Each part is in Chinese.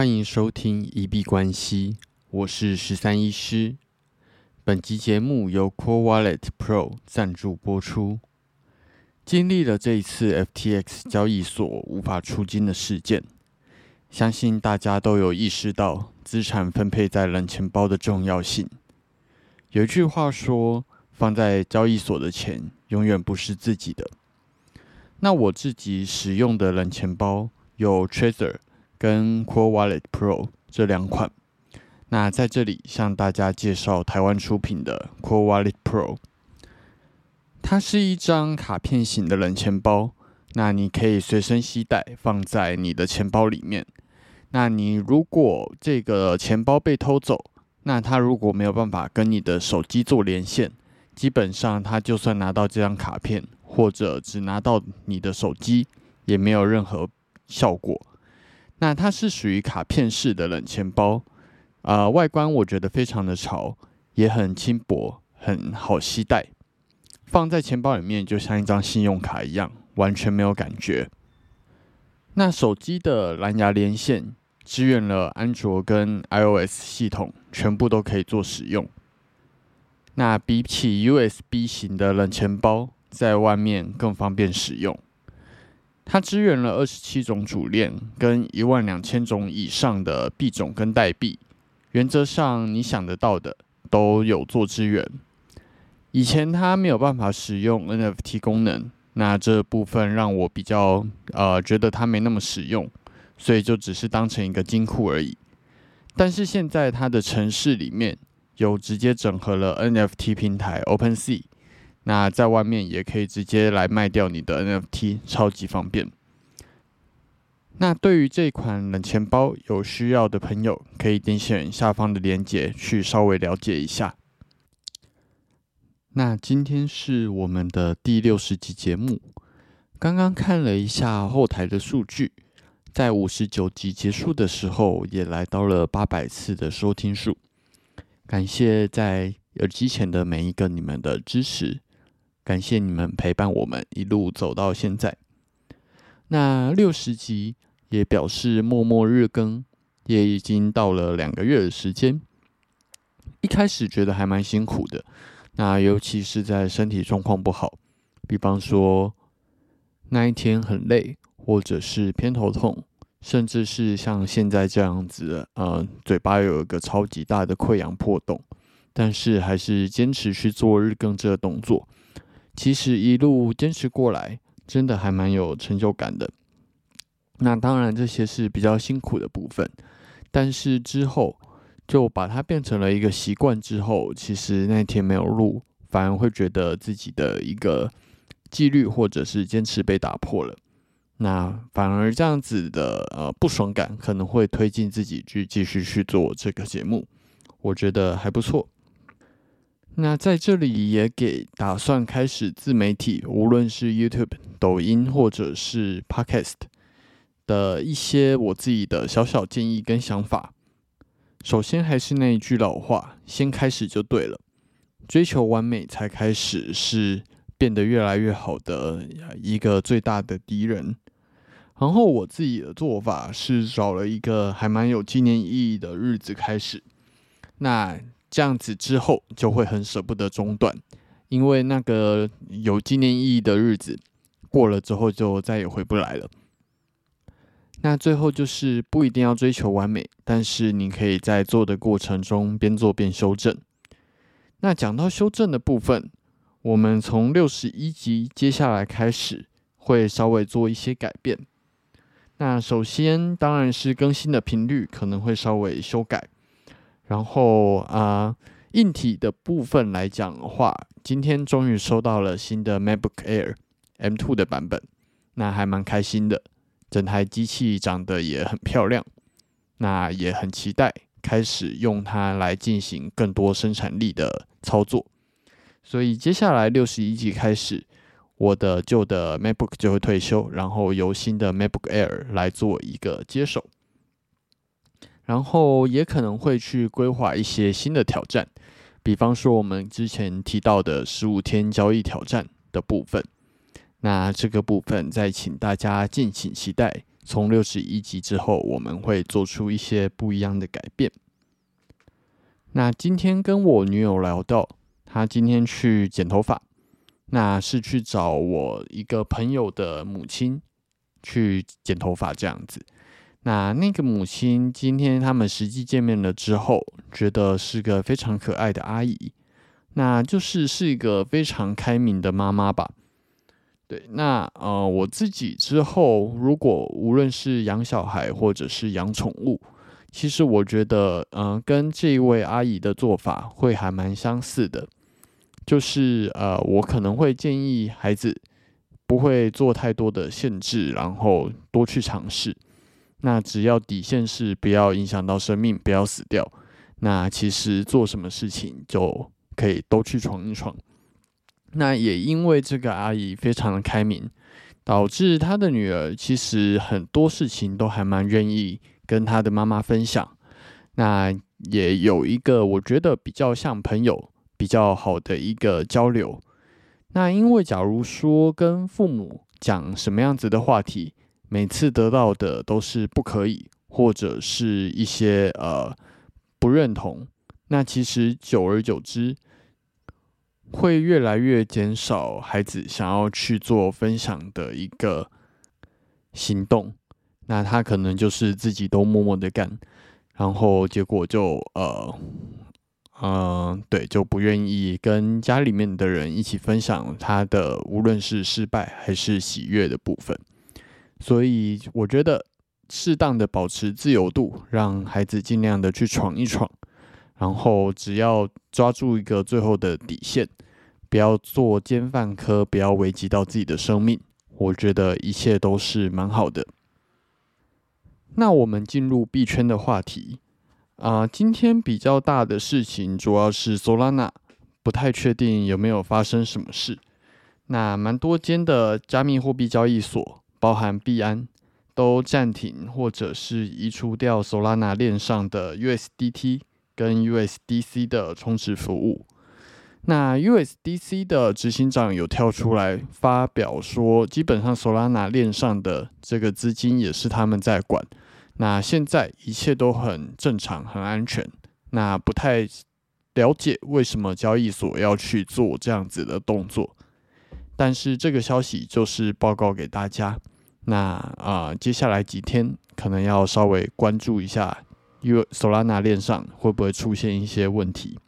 欢迎收听一币关系，我是十三医师。本集节目由 Core Wallet Pro 赞助播出。经历了这一次 FTX 交易所无法出金的事件，相信大家都有意识到资产分配在冷钱包的重要性。有一句话说：“放在交易所的钱永远不是自己的。”那我自己使用的冷钱包有 Trezor 跟 Core Wallet Pro 这两款。那在这里向大家介绍台湾出品的 Core Wallet Pro。它是一张卡片型的冷钱包，那你可以随身携带，放在你的钱包里面。那你如果这个钱包被偷走，那它如果没有办法跟你的手机做连线，基本上它就算拿到这张卡片，或者只拿到你的手机，也没有任何效果。那它是属于卡片式的冷钱包。啊，外观我觉得非常的潮，也很轻薄，很好携带，放在钱包里面就像一张信用卡一样，完全没有感觉。那手机的蓝牙连线支援了安卓跟 iOS 系统，全部都可以做使用。那比起 USB 型的冷钱包，在外面更方便使用。它支援了二十七种主链跟一万两千种以上的币种跟代币。原则上，你想得到的都有做支援。以前它没有办法使用 NFT 功能，那这部分让我比较呃觉得它没那么实用，所以就只是当成一个金库而已。但是现在它的城市里面有直接整合了 NFT 平台 OpenSea，那在外面也可以直接来卖掉你的 NFT，超级方便。那对于这款冷钱包有需要的朋友，可以点选下方的链接去稍微了解一下。那今天是我们的第六十集节目，刚刚看了一下后台的数据，在五十九集结束的时候，也来到了八百次的收听数。感谢在耳机前的每一个你们的支持，感谢你们陪伴我们一路走到现在。那六十集。也表示默默日更，也已经到了两个月的时间。一开始觉得还蛮辛苦的，那尤其是在身体状况不好，比方说那一天很累，或者是偏头痛，甚至是像现在这样子，呃，嘴巴有一个超级大的溃疡破洞，但是还是坚持去做日更这个动作。其实一路坚持过来，真的还蛮有成就感的。那当然，这些是比较辛苦的部分，但是之后就把它变成了一个习惯之后，其实那天没有录，反而会觉得自己的一个纪律或者是坚持被打破了。那反而这样子的呃不爽感，可能会推进自己去继续去做这个节目，我觉得还不错。那在这里也给打算开始自媒体，无论是 YouTube、抖音或者是 Podcast。的一些我自己的小小建议跟想法。首先还是那一句老话，先开始就对了。追求完美才开始，是变得越来越好的一个最大的敌人。然后我自己的做法是找了一个还蛮有纪念意义的日子开始。那这样子之后就会很舍不得中断，因为那个有纪念意义的日子过了之后就再也回不来了。那最后就是不一定要追求完美，但是你可以在做的过程中边做边修正。那讲到修正的部分，我们从六十一集接下来开始会稍微做一些改变。那首先当然是更新的频率可能会稍微修改，然后啊，硬体的部分来讲的话，今天终于收到了新的 MacBook Air M2 的版本，那还蛮开心的。整台机器长得也很漂亮，那也很期待开始用它来进行更多生产力的操作。所以接下来六十一集开始，我的旧的 MacBook 就会退休，然后由新的 MacBook Air 来做一个接手。然后也可能会去规划一些新的挑战，比方说我们之前提到的十五天交易挑战的部分。那这个部分再请大家敬请期待，从六十一集之后，我们会做出一些不一样的改变。那今天跟我女友聊到，她今天去剪头发，那是去找我一个朋友的母亲去剪头发这样子。那那个母亲今天他们实际见面了之后，觉得是个非常可爱的阿姨，那就是是一个非常开明的妈妈吧。对，那呃，我自己之后如果无论是养小孩或者是养宠物，其实我觉得，嗯，跟这一位阿姨的做法会还蛮相似的，就是呃，我可能会建议孩子不会做太多的限制，然后多去尝试。那只要底线是不要影响到生命，不要死掉，那其实做什么事情就可以都去闯一闯。那也因为这个阿姨非常的开明，导致她的女儿其实很多事情都还蛮愿意跟她的妈妈分享。那也有一个我觉得比较像朋友、比较好的一个交流。那因为假如说跟父母讲什么样子的话题，每次得到的都是不可以，或者是一些呃不认同，那其实久而久之。会越来越减少孩子想要去做分享的一个行动，那他可能就是自己都默默的干，然后结果就呃嗯对，就不愿意跟家里面的人一起分享他的无论是失败还是喜悦的部分，所以我觉得适当的保持自由度，让孩子尽量的去闯一闯。然后只要抓住一个最后的底线，不要做奸犯科，不要危及到自己的生命，我觉得一切都是蛮好的。那我们进入币圈的话题啊，今天比较大的事情主要是 Solana，不太确定有没有发生什么事。那蛮多间的加密货币交易所，包含币安，都暂停或者是移除掉 Solana 链上的 USDT。跟 USDC 的充值服务，那 USDC 的执行长有跳出来发表说，基本上 Solana 链上的这个资金也是他们在管，那现在一切都很正常、很安全。那不太了解为什么交易所要去做这样子的动作，但是这个消息就是报告给大家。那啊，接下来几天可能要稍微关注一下。因为 Solana 链上会不会出现一些问题？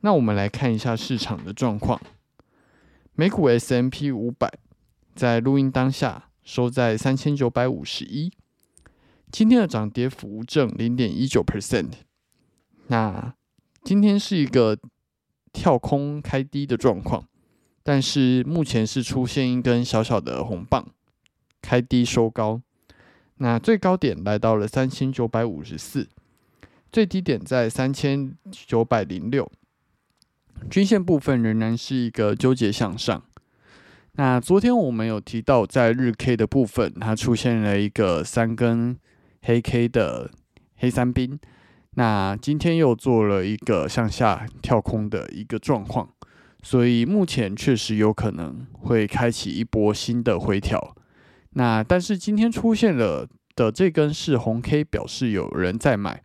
那我们来看一下市场的状况。美股 S M P 五百在录音当下收在三千九百五十一，今天的涨跌幅正零点一九 percent。那今天是一个跳空开低的状况，但是目前是出现一根小小的红棒，开低收高。那最高点来到了三千九百五十四，最低点在三千九百零六，均线部分仍然是一个纠结向上。那昨天我们有提到，在日 K 的部分，它出现了一个三根黑 K 的黑三兵，那今天又做了一个向下跳空的一个状况，所以目前确实有可能会开启一波新的回调。那但是今天出现了的这根是红 K，表示有人在买。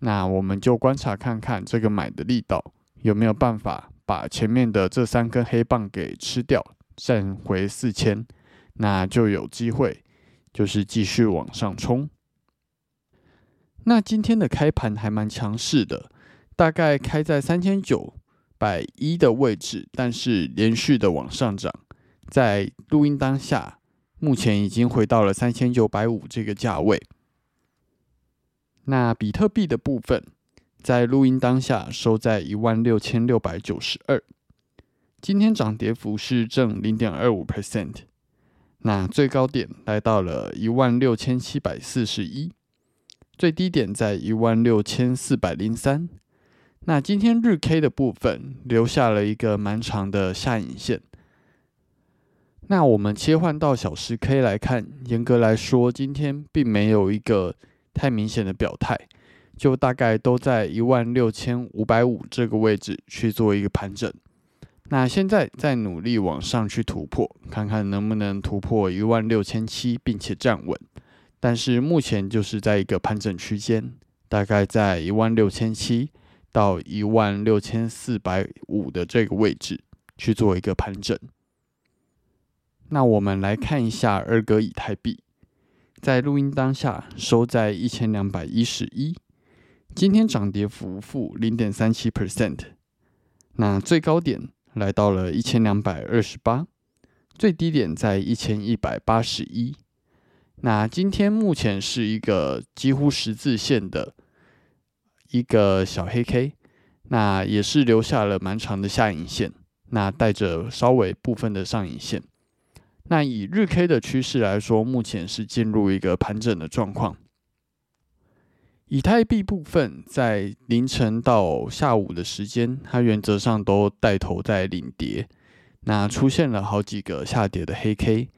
那我们就观察看看这个买的力道有没有办法把前面的这三根黑棒给吃掉，站回四千，那就有机会就是继续往上冲。那今天的开盘还蛮强势的，大概开在三千九百一的位置，但是连续的往上涨，在录音当下。目前已经回到了三千九百五这个价位。那比特币的部分，在录音当下收在一万六千六百九十二，今天涨跌幅是正零点二五 percent。那最高点来到了一万六千七百四十一，最低点在一万六千四百零三。那今天日 K 的部分留下了一个蛮长的下影线。那我们切换到小时 K 来看，严格来说，今天并没有一个太明显的表态，就大概都在一万六千五百五这个位置去做一个盘整。那现在在努力往上去突破，看看能不能突破一万六千七，并且站稳。但是目前就是在一个盘整区间，大概在一万六千七到一万六千四百五的这个位置去做一个盘整。那我们来看一下二哥以太币，在录音当下收在一千两百一十一，今天涨跌幅负零点三七 percent，那最高点来到了一千两百二十八，最低点在一千一百八十一。那今天目前是一个几乎十字线的一个小黑 K，那也是留下了蛮长的下影线，那带着稍微部分的上影线。那以日 K 的趋势来说，目前是进入一个盘整的状况。以太币部分在凌晨到下午的时间，它原则上都带头在领跌，那出现了好几个下跌的黑 K。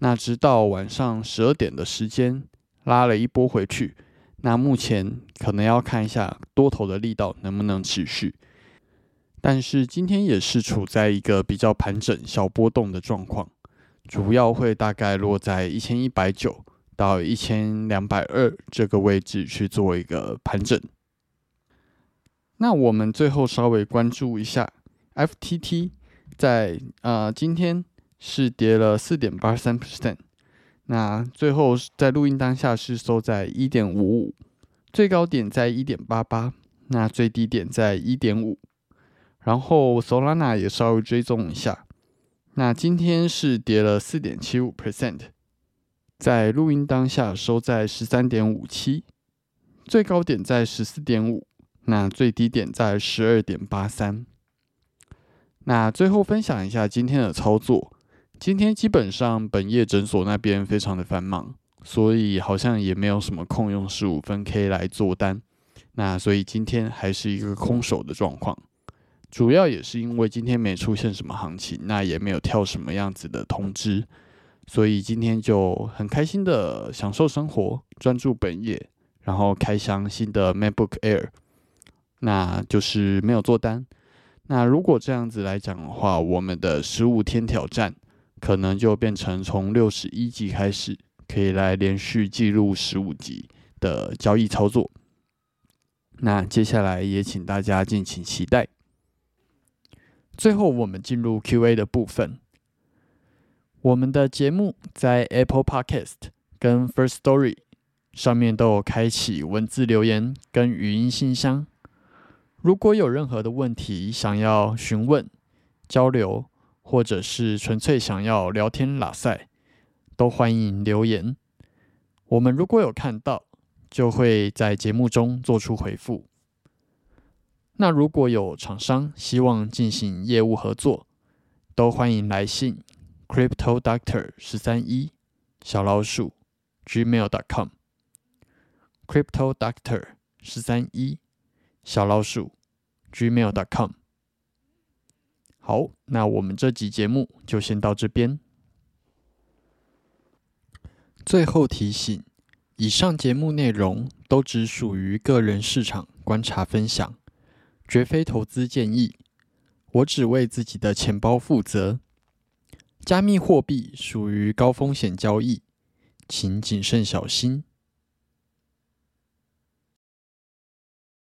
那直到晚上十二点的时间拉了一波回去，那目前可能要看一下多头的力道能不能持续。但是今天也是处在一个比较盘整、小波动的状况。主要会大概落在一千一百九到一千两百二这个位置去做一个盘整。那我们最后稍微关注一下 FTT，在呃今天是跌了四点八三 percent，那最后在录音当下是收在一点五五，最高点在一点八八，那最低点在一点五，然后 Solana 也稍微追踪一下。那今天是跌了四点七五 percent，在录音当下收在十三点五七，最高点在十四点五，那最低点在十二点八三。那最后分享一下今天的操作，今天基本上本业诊所那边非常的繁忙，所以好像也没有什么空用十五分 K 来做单，那所以今天还是一个空手的状况。主要也是因为今天没出现什么行情，那也没有跳什么样子的通知，所以今天就很开心的享受生活，专注本业，然后开箱新的 MacBook Air，那就是没有做单。那如果这样子来讲的话，我们的十五天挑战可能就变成从六十一级开始，可以来连续记录十五级的交易操作。那接下来也请大家敬请期待。最后，我们进入 Q&A 的部分。我们的节目在 Apple Podcast 跟 First Story 上面都有开启文字留言跟语音信箱。如果有任何的问题想要询问、交流，或者是纯粹想要聊天拉塞，都欢迎留言。我们如果有看到，就会在节目中做出回复。那如果有厂商希望进行业务合作，都欢迎来信 crypto doctor 十三一小老鼠 gmail.com crypto doctor 十三一小老鼠 gmail.com。好，那我们这集节目就先到这边。最后提醒：以上节目内容都只属于个人市场观察分享。绝非投资建议，我只为自己的钱包负责。加密货币属于高风险交易，请谨慎小心。